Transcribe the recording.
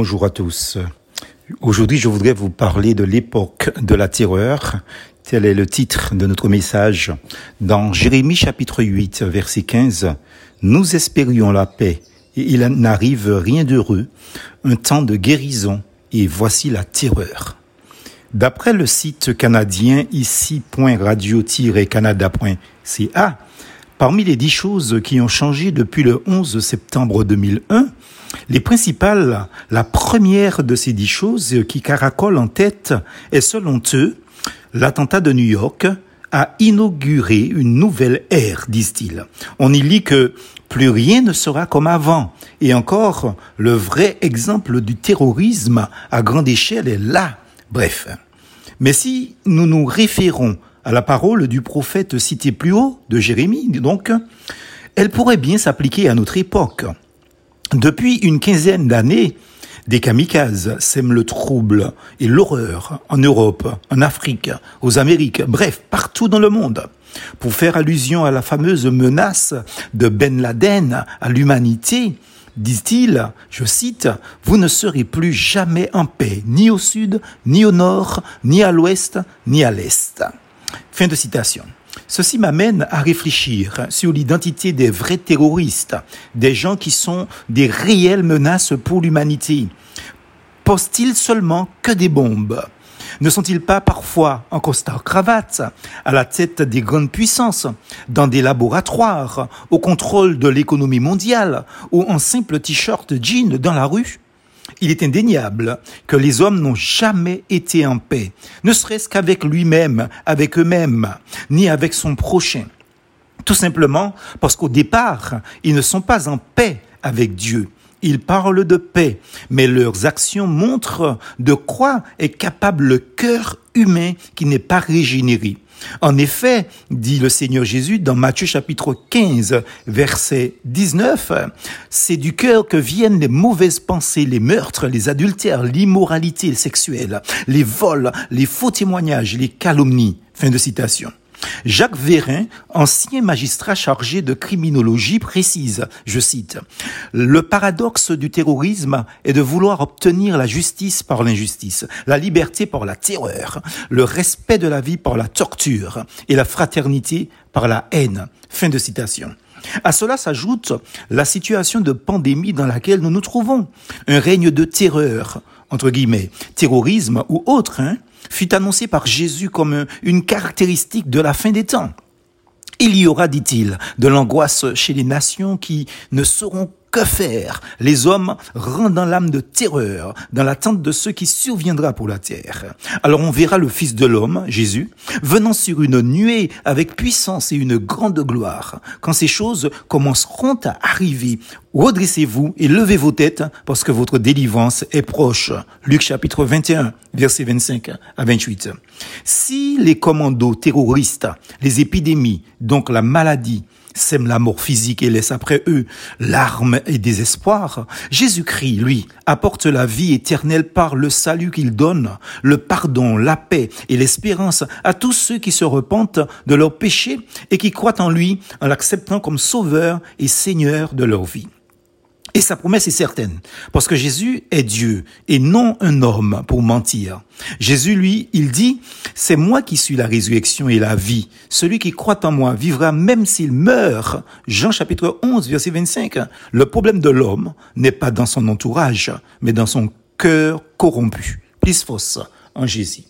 Bonjour à tous. Aujourd'hui, je voudrais vous parler de l'époque de la terreur. Tel est le titre de notre message. Dans Jérémie chapitre 8, verset 15, Nous espérions la paix et il n'arrive rien d'heureux, un temps de guérison et voici la terreur. D'après le site canadien ici.radio-canada.ca, parmi les dix choses qui ont changé depuis le 11 septembre 2001, les principales, la première de ces dix choses qui caracolent en tête est selon eux, l'attentat de New York a inauguré une nouvelle ère, disent-ils. On y lit que plus rien ne sera comme avant. Et encore, le vrai exemple du terrorisme à grande échelle est là. Bref. Mais si nous nous référons à la parole du prophète cité plus haut, de Jérémie, donc, elle pourrait bien s'appliquer à notre époque. Depuis une quinzaine d'années, des kamikazes sèment le trouble et l'horreur en Europe, en Afrique, aux Amériques, bref, partout dans le monde. Pour faire allusion à la fameuse menace de Ben Laden à l'humanité, disent-ils, je cite, Vous ne serez plus jamais en paix, ni au sud, ni au nord, ni à l'ouest, ni à l'est. Fin de citation. Ceci m'amène à réfléchir sur l'identité des vrais terroristes, des gens qui sont des réelles menaces pour l'humanité. Posent-ils seulement que des bombes? Ne sont-ils pas parfois en costard-cravate, à la tête des grandes puissances, dans des laboratoires, au contrôle de l'économie mondiale, ou en simple t-shirt jean dans la rue? Il est indéniable que les hommes n'ont jamais été en paix, ne serait-ce qu'avec lui-même, avec eux-mêmes, ni avec son prochain. Tout simplement parce qu'au départ, ils ne sont pas en paix avec Dieu. Ils parlent de paix, mais leurs actions montrent de quoi est capable le cœur humain qui n'est pas régénéré. En effet, dit le Seigneur Jésus dans Matthieu chapitre 15, verset 19, c'est du cœur que viennent les mauvaises pensées, les meurtres, les adultères, l'immoralité sexuelle, les vols, les faux témoignages, les calomnies. Fin de citation. Jacques Vérin, ancien magistrat chargé de criminologie, précise, je cite, Le paradoxe du terrorisme est de vouloir obtenir la justice par l'injustice, la liberté par la terreur, le respect de la vie par la torture et la fraternité par la haine. Fin de citation. À cela s'ajoute la situation de pandémie dans laquelle nous nous trouvons, un règne de terreur, entre guillemets, terrorisme ou autre, hein, fut annoncé par Jésus comme une caractéristique de la fin des temps. Il y aura, dit-il, de l'angoisse chez les nations qui ne sauront que faire? Les hommes rendant l'âme de terreur dans l'attente de ce qui surviendra pour la terre. Alors on verra le Fils de l'homme, Jésus, venant sur une nuée avec puissance et une grande gloire. Quand ces choses commenceront à arriver, redressez-vous et levez vos têtes parce que votre délivrance est proche. Luc chapitre 21, verset 25 à 28. Si les commandos terroristes, les épidémies, donc la maladie, sème la mort physique et laisse après eux larmes et désespoir, Jésus-Christ, lui, apporte la vie éternelle par le salut qu'il donne, le pardon, la paix et l'espérance à tous ceux qui se repentent de leurs péchés et qui croient en lui en l'acceptant comme sauveur et seigneur de leur vie. Et sa promesse est certaine, parce que Jésus est Dieu et non un homme pour mentir. Jésus, lui, il dit, c'est moi qui suis la résurrection et la vie. Celui qui croit en moi vivra même s'il meurt. Jean chapitre 11, verset 25. Le problème de l'homme n'est pas dans son entourage, mais dans son cœur corrompu. Plus fausse en Jésus.